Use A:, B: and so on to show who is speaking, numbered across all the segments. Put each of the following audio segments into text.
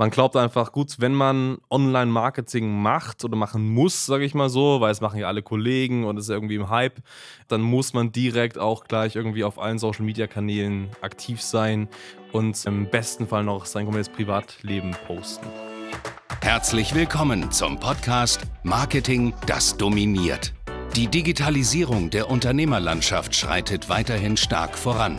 A: Man glaubt einfach, gut, wenn man Online-Marketing macht oder machen muss, sage ich mal so, weil es machen ja alle Kollegen und es ist irgendwie im Hype, dann muss man direkt auch gleich irgendwie auf allen Social-Media-Kanälen aktiv sein und im besten Fall noch sein komplettes Privatleben posten.
B: Herzlich willkommen zum Podcast Marketing, das dominiert. Die Digitalisierung der Unternehmerlandschaft schreitet weiterhin stark voran.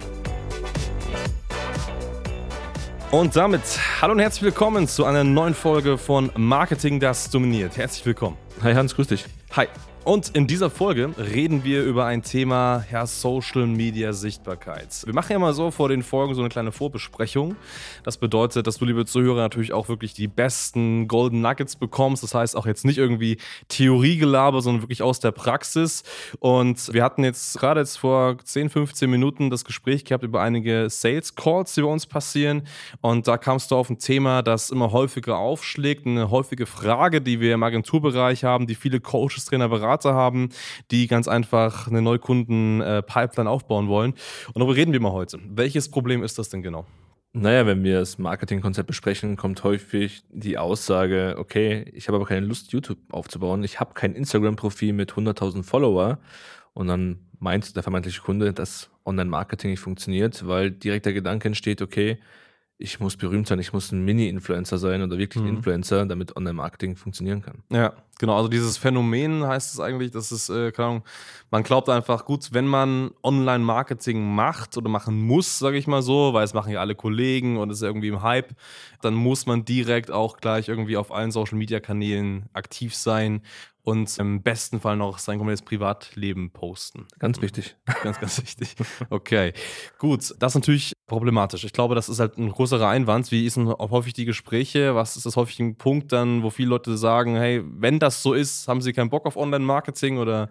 A: Und damit hallo und herzlich willkommen zu einer neuen Folge von Marketing, das dominiert. Herzlich willkommen.
C: Hi Hans, grüß dich.
A: Hi. Und in dieser Folge reden wir über ein Thema, ja, Social Media Sichtbarkeit. Wir machen ja mal so vor den Folgen so eine kleine Vorbesprechung. Das bedeutet, dass du, liebe Zuhörer, natürlich auch wirklich die besten Golden Nuggets bekommst. Das heißt auch jetzt nicht irgendwie Theoriegelaber, sondern wirklich aus der Praxis. Und wir hatten jetzt gerade jetzt vor 10, 15 Minuten das Gespräch gehabt über einige Sales Calls, die bei uns passieren. Und da kamst du auf ein Thema, das immer häufiger aufschlägt. Eine häufige Frage, die wir im Agenturbereich haben, die viele Coaches, Trainer, Berater Berater haben, die ganz einfach eine Neukunden-Pipeline aufbauen wollen. Und darüber reden wir mal heute. Welches Problem ist das denn genau?
C: Naja, wenn wir das Marketingkonzept besprechen, kommt häufig die Aussage, okay, ich habe aber keine Lust, YouTube aufzubauen, ich habe kein Instagram-Profil mit 100.000 Follower und dann meint der vermeintliche Kunde, dass Online-Marketing nicht funktioniert, weil direkt der Gedanke entsteht, okay, ich muss berühmt sein, ich muss ein Mini-Influencer sein oder wirklich ein mhm. Influencer, damit Online-Marketing funktionieren kann.
A: Ja, genau. Also dieses Phänomen heißt es eigentlich, dass es, äh, keine Ahnung, man glaubt einfach, gut, wenn man Online-Marketing macht oder machen muss, sage ich mal so, weil es machen ja alle Kollegen und es ist irgendwie im Hype, dann muss man direkt auch gleich irgendwie auf allen Social-Media-Kanälen aktiv sein und im besten Fall noch sein komplettes Privatleben posten.
C: Ganz wichtig.
A: Ganz, ganz wichtig. Okay, gut. Das ist natürlich problematisch. Ich glaube, das ist halt ein größerer Einwand. Wie sind häufig die Gespräche? Was ist das häufig ein Punkt dann, wo viele Leute sagen, hey, wenn das so ist, haben sie keinen Bock auf Online-Marketing oder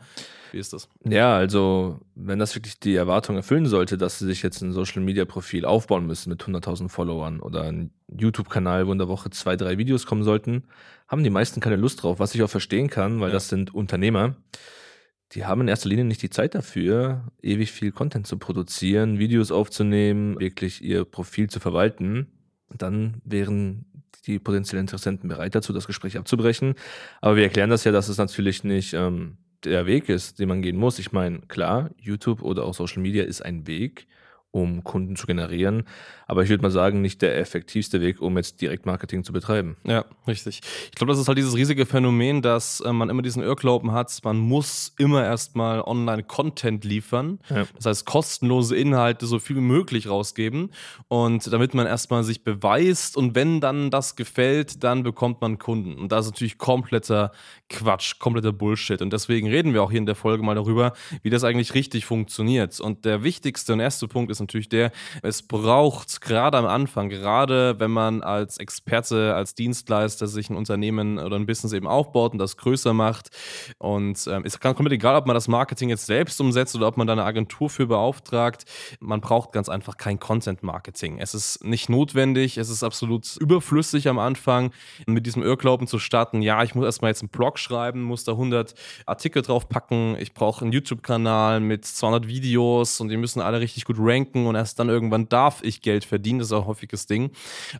A: wie ist das?
C: Ja, also wenn das wirklich die Erwartung erfüllen sollte, dass sie sich jetzt ein Social-Media-Profil aufbauen müssen mit 100.000 Followern oder ein YouTube-Kanal, wo in der Woche zwei, drei Videos kommen sollten, haben die meisten keine Lust drauf, was ich auch verstehen kann, weil ja. das sind Unternehmer. Die haben in erster Linie nicht die Zeit dafür, ewig viel Content zu produzieren, Videos aufzunehmen, wirklich ihr Profil zu verwalten. Dann wären die potenziellen Interessenten bereit dazu, das Gespräch abzubrechen. Aber wir erklären das ja, dass es natürlich nicht ähm, der Weg ist, den man gehen muss. Ich meine, klar, YouTube oder auch Social Media ist ein Weg, um Kunden zu generieren. Aber ich würde mal sagen, nicht der effektivste Weg, um jetzt Direktmarketing zu betreiben.
A: Ja, richtig. Ich glaube, das ist halt dieses riesige Phänomen, dass äh, man immer diesen Irrglauben hat, man muss immer erstmal Online-Content liefern. Ja. Das heißt, kostenlose Inhalte so viel wie möglich rausgeben. Und damit man erstmal sich beweist und wenn dann das gefällt, dann bekommt man Kunden. Und das ist natürlich kompletter Quatsch, kompletter Bullshit. Und deswegen reden wir auch hier in der Folge mal darüber, wie das eigentlich richtig funktioniert. Und der wichtigste und erste Punkt ist natürlich der, es braucht gerade am Anfang, gerade wenn man als Experte, als Dienstleister sich ein Unternehmen oder ein Business eben aufbaut und das größer macht. Und ähm, es kann komplett egal, ob man das Marketing jetzt selbst umsetzt oder ob man da eine Agentur für beauftragt. Man braucht ganz einfach kein Content-Marketing. Es ist nicht notwendig, es ist absolut überflüssig am Anfang, mit diesem Irrglauben zu starten, ja, ich muss erstmal jetzt einen Blog schreiben, muss da 100 Artikel draufpacken, ich brauche einen YouTube-Kanal mit 200 Videos und die müssen alle richtig gut ranken denken und erst dann irgendwann darf ich Geld verdienen. Das ist auch ein häufiges Ding.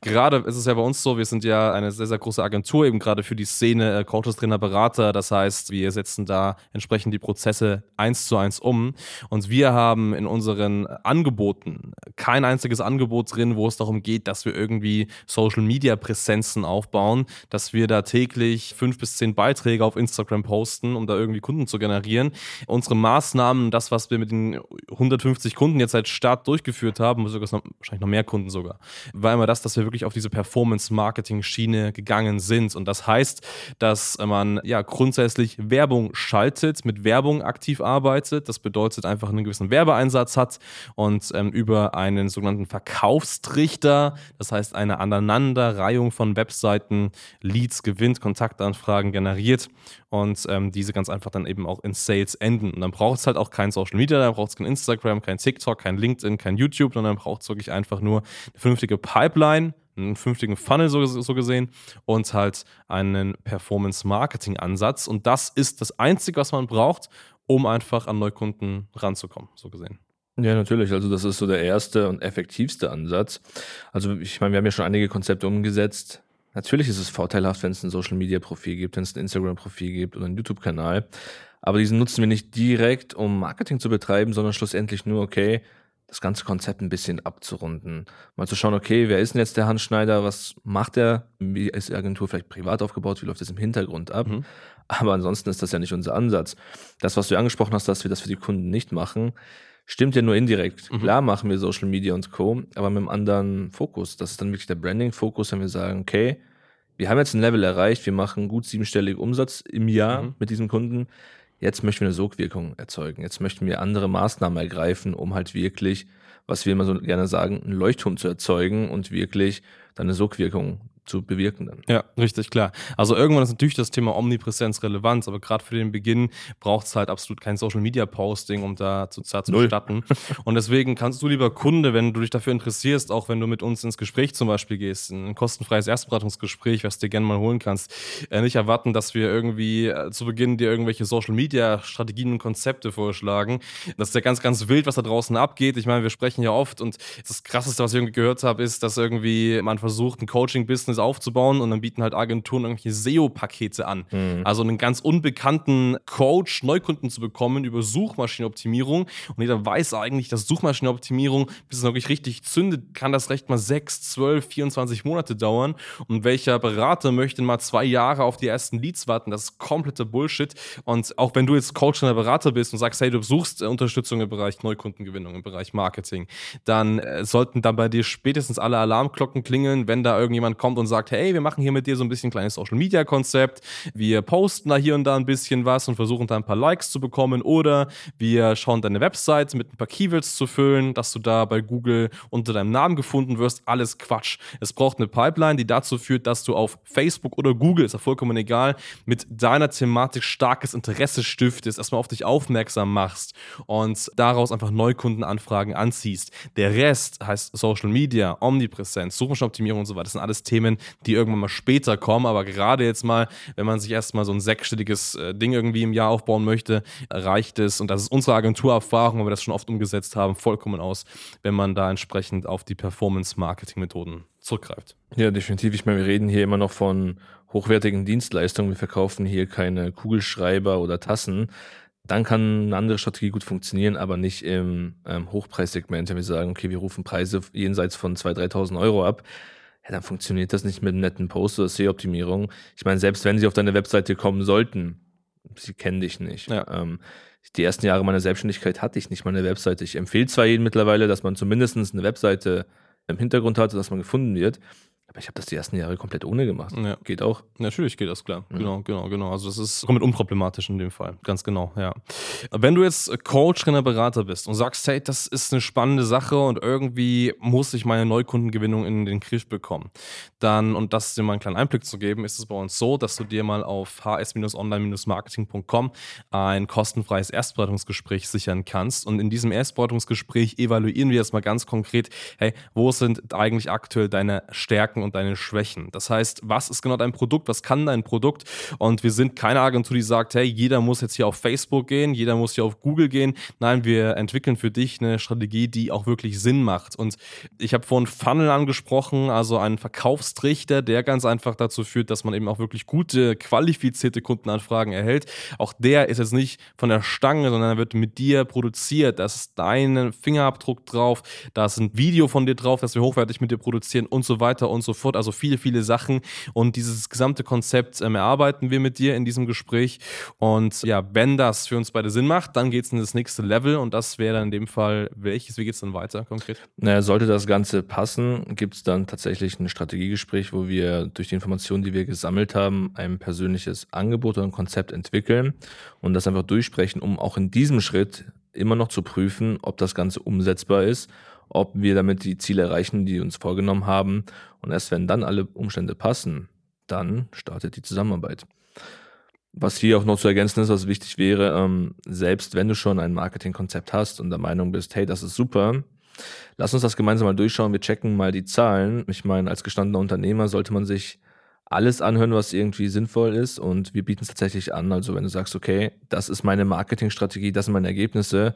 A: Gerade ist es ja bei uns so, wir sind ja eine sehr, sehr große Agentur eben gerade für die Szene, äh, Coaches, Trainer, Berater. Das heißt, wir setzen da entsprechend die Prozesse eins zu eins um. Und wir haben in unseren Angeboten kein einziges Angebot drin, wo es darum geht, dass wir irgendwie Social Media Präsenzen aufbauen, dass wir da täglich fünf bis zehn Beiträge auf Instagram posten, um da irgendwie Kunden zu generieren. Unsere Maßnahmen, das, was wir mit den 150 Kunden jetzt seit Start knapp durchgeführt haben, sogar wahrscheinlich noch mehr Kunden sogar, war immer das, dass wir wirklich auf diese Performance-Marketing-Schiene gegangen sind. Und das heißt, dass man ja grundsätzlich Werbung schaltet, mit Werbung aktiv arbeitet. Das bedeutet einfach einen gewissen Werbeeinsatz hat und ähm, über einen sogenannten Verkaufstrichter, das heißt eine Aneinanderreihung von Webseiten, Leads gewinnt, Kontaktanfragen generiert und ähm, diese ganz einfach dann eben auch in Sales enden. Und dann braucht es halt auch kein Social Media, dann braucht es kein Instagram, kein TikTok, kein LinkedIn, kein YouTube, sondern braucht es wirklich einfach nur eine vernünftige Pipeline, einen vernünftigen Funnel so, so gesehen und halt einen Performance-Marketing-Ansatz. Und das ist das Einzige, was man braucht, um einfach an Neukunden ranzukommen, so gesehen.
C: Ja, natürlich. Also das ist so der erste und effektivste Ansatz. Also ich meine, wir haben ja schon einige Konzepte umgesetzt. Natürlich ist es vorteilhaft, wenn es ein Social-Media-Profil gibt, wenn es ein Instagram-Profil gibt oder einen YouTube-Kanal. Aber diesen nutzen wir nicht direkt, um Marketing zu betreiben, sondern schlussendlich nur, okay, das ganze Konzept ein bisschen abzurunden. Mal zu schauen, okay, wer ist denn jetzt der Hans Schneider? Was macht er? Wie ist die Agentur vielleicht privat aufgebaut? Wie läuft das im Hintergrund ab? Mhm. Aber ansonsten ist das ja nicht unser Ansatz. Das, was du angesprochen hast, dass wir das für die Kunden nicht machen, stimmt ja nur indirekt. Mhm. Klar machen wir Social Media und Co., aber mit einem anderen Fokus. Das ist dann wirklich der Branding-Fokus, wenn wir sagen, okay, wir haben jetzt ein Level erreicht, wir machen gut siebenstelligen Umsatz im Jahr mhm. mit diesem Kunden. Jetzt möchten wir eine Sogwirkung erzeugen. Jetzt möchten wir andere Maßnahmen ergreifen, um halt wirklich, was wir immer so gerne sagen, einen Leuchtturm zu erzeugen und wirklich dann eine Sogwirkung zu bewirken dann.
A: Ja, richtig, klar. Also irgendwann ist natürlich das Thema Omnipräsenz relevant, aber gerade für den Beginn braucht es halt absolut kein Social Media Posting, um da zu, da zu starten. Und deswegen kannst du, lieber Kunde, wenn du dich dafür interessierst, auch wenn du mit uns ins Gespräch zum Beispiel gehst, ein kostenfreies Erstberatungsgespräch, was du dir gerne mal holen kannst, äh, nicht erwarten, dass wir irgendwie äh, zu Beginn dir irgendwelche Social Media Strategien und Konzepte vorschlagen. Das ist ja ganz, ganz wild, was da draußen abgeht. Ich meine, wir sprechen ja oft und das Krasseste, was ich irgendwie gehört habe, ist, dass irgendwie man versucht, ein Coaching-Business aufzubauen und dann bieten halt Agenturen irgendwelche SEO-Pakete an. Mhm. Also einen ganz unbekannten Coach Neukunden zu bekommen über Suchmaschinenoptimierung. Und jeder weiß eigentlich, dass Suchmaschinenoptimierung, bis es wirklich richtig zündet, kann das recht mal 6, 12, 24 Monate dauern. Und welcher Berater möchte mal zwei Jahre auf die ersten Leads warten? Das ist kompletter Bullshit. Und auch wenn du jetzt Coach oder Berater bist und sagst, hey, du suchst Unterstützung im Bereich Neukundengewinnung, im Bereich Marketing, dann äh, sollten dann bei dir spätestens alle Alarmglocken klingeln, wenn da irgendjemand kommt und sagt, hey, wir machen hier mit dir so ein bisschen ein kleines Social Media Konzept, wir posten da hier und da ein bisschen was und versuchen da ein paar Likes zu bekommen oder wir schauen deine Website mit ein paar Keywords zu füllen, dass du da bei Google unter deinem Namen gefunden wirst. Alles Quatsch. Es braucht eine Pipeline, die dazu führt, dass du auf Facebook oder Google, ist ja vollkommen egal, mit deiner Thematik starkes Interesse stiftest, erstmal auf dich aufmerksam machst und daraus einfach Neukundenanfragen anziehst. Der Rest heißt Social Media, Omnipräsenz, Suchmaschinenoptimierung und so weiter. Das sind alles Themen, die irgendwann mal später kommen. Aber gerade jetzt mal, wenn man sich erstmal so ein sechsstelliges äh, Ding irgendwie im Jahr aufbauen möchte, reicht es, und das ist unsere Agenturerfahrung, weil wir das schon oft umgesetzt haben, vollkommen aus, wenn man da entsprechend auf die Performance-Marketing-Methoden zurückgreift.
C: Ja, definitiv. Ich meine, wir reden hier immer noch von hochwertigen Dienstleistungen. Wir verkaufen hier keine Kugelschreiber oder Tassen. Dann kann eine andere Strategie gut funktionieren, aber nicht im ähm, Hochpreissegment. Wenn wir sagen, okay, wir rufen Preise jenseits von 2.000, 3.000 Euro ab, ja, dann funktioniert das nicht mit einem netten Post oder SEO-Optimierung. Ich meine, selbst wenn sie auf deine Webseite kommen sollten, sie kennen dich nicht. Ja. Ähm, die ersten Jahre meiner Selbstständigkeit hatte ich nicht mal eine Webseite. Ich empfehle zwar jedem mittlerweile, dass man zumindest eine Webseite im Hintergrund hat, dass man gefunden wird. Aber ich habe das die ersten Jahre komplett ohne gemacht.
A: Ja. Geht auch. Natürlich geht das klar. Ja. Genau, genau, genau. Also das ist komplett unproblematisch in dem Fall. Ganz genau, ja. Wenn du jetzt Coach, Trainer, Berater bist und sagst, hey, das ist eine spannende Sache und irgendwie muss ich meine Neukundengewinnung in den Griff bekommen, dann, und das dir mal einen kleinen Einblick zu geben, ist es bei uns so, dass du dir mal auf hs-online-marketing.com ein kostenfreies Erstberatungsgespräch sichern kannst. Und in diesem Erstberatungsgespräch evaluieren wir jetzt mal ganz konkret, hey, wo sind eigentlich aktuell deine Stärken Stärken und deine Schwächen. Das heißt, was ist genau dein Produkt, was kann dein Produkt? Und wir sind keine Agentur, die sagt, hey, jeder muss jetzt hier auf Facebook gehen, jeder muss hier auf Google gehen. Nein, wir entwickeln für dich eine Strategie, die auch wirklich Sinn macht. Und ich habe vorhin Funnel angesprochen, also einen Verkaufstrichter, der ganz einfach dazu führt, dass man eben auch wirklich gute, qualifizierte Kundenanfragen erhält. Auch der ist jetzt nicht von der Stange, sondern er wird mit dir produziert. Da ist dein Fingerabdruck drauf, da ist ein Video von dir drauf, das wir hochwertig mit dir produzieren und so weiter und so so fort. Also viele, viele Sachen. Und dieses gesamte Konzept ähm, erarbeiten wir mit dir in diesem Gespräch. Und ja, wenn das für uns beide Sinn macht, dann geht es in das nächste Level. Und das wäre dann in dem Fall welches? Wie geht es dann weiter konkret?
C: Naja, sollte das Ganze passen, gibt es dann tatsächlich ein Strategiegespräch, wo wir durch die Informationen, die wir gesammelt haben, ein persönliches Angebot oder ein Konzept entwickeln und das einfach durchsprechen, um auch in diesem Schritt immer noch zu prüfen, ob das Ganze umsetzbar ist, ob wir damit die Ziele erreichen, die wir uns vorgenommen haben. Und erst wenn dann alle Umstände passen, dann startet die Zusammenarbeit. Was hier auch noch zu ergänzen ist, was wichtig wäre, ähm, selbst wenn du schon ein Marketingkonzept hast und der Meinung bist, hey, das ist super, lass uns das gemeinsam mal durchschauen, wir checken mal die Zahlen. Ich meine, als gestandener Unternehmer sollte man sich alles anhören, was irgendwie sinnvoll ist und wir bieten es tatsächlich an. Also wenn du sagst, okay, das ist meine Marketingstrategie, das sind meine Ergebnisse,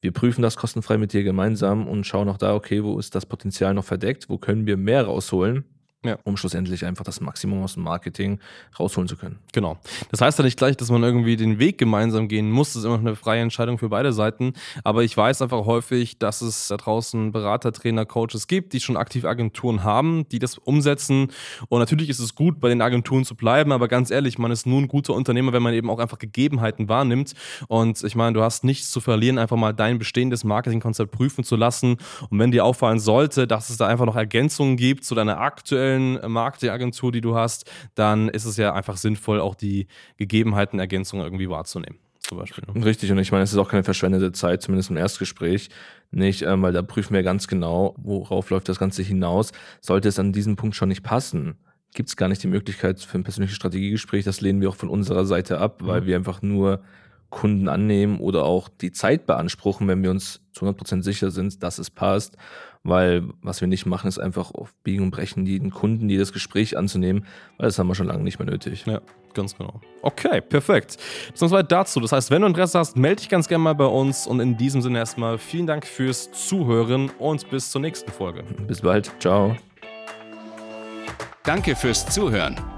C: wir prüfen das kostenfrei mit dir gemeinsam und schauen auch da, okay, wo ist das Potenzial noch verdeckt, wo können wir mehr rausholen ja. um schlussendlich einfach das Maximum aus dem Marketing rausholen zu können.
A: Genau. Das heißt ja nicht gleich, dass man irgendwie den Weg gemeinsam gehen muss. Das ist immer noch eine freie Entscheidung für beide Seiten. Aber ich weiß einfach häufig, dass es da draußen Berater, Trainer, Coaches gibt, die schon aktiv Agenturen haben, die das umsetzen. Und natürlich ist es gut, bei den Agenturen zu bleiben. Aber ganz ehrlich, man ist nur ein guter Unternehmer, wenn man eben auch einfach Gegebenheiten wahrnimmt. Und ich meine, du hast nichts zu verlieren, einfach mal dein bestehendes Marketingkonzept prüfen zu lassen. Und wenn dir auffallen sollte, dass es da einfach noch Ergänzungen gibt zu deiner aktuellen aktuellen Marketingagentur, die du hast, dann ist es ja einfach sinnvoll, auch die Gegebenheiten, Ergänzungen irgendwie wahrzunehmen. Zum Beispiel.
C: Ne? Richtig, und ich meine, es ist auch keine verschwendete Zeit, zumindest im Erstgespräch nicht, ähm, weil da prüfen wir ganz genau, worauf läuft das Ganze hinaus. Sollte es an diesem Punkt schon nicht passen, gibt es gar nicht die Möglichkeit für ein persönliches Strategiegespräch. Das lehnen wir auch von unserer Seite ab, weil mhm. wir einfach nur Kunden annehmen oder auch die Zeit beanspruchen, wenn wir uns zu 100% sicher sind, dass es passt. Weil was wir nicht machen, ist einfach auf Biegen und Brechen jeden Kunden, jedes Gespräch anzunehmen, weil das haben wir schon lange nicht mehr nötig.
A: Ja, ganz genau. Okay, perfekt. Beziehungsweise dazu. Das heißt, wenn du Interesse hast, melde dich ganz gerne mal bei uns. Und in diesem Sinne erstmal vielen Dank fürs Zuhören und bis zur nächsten Folge.
C: Bis bald. Ciao.
B: Danke fürs Zuhören.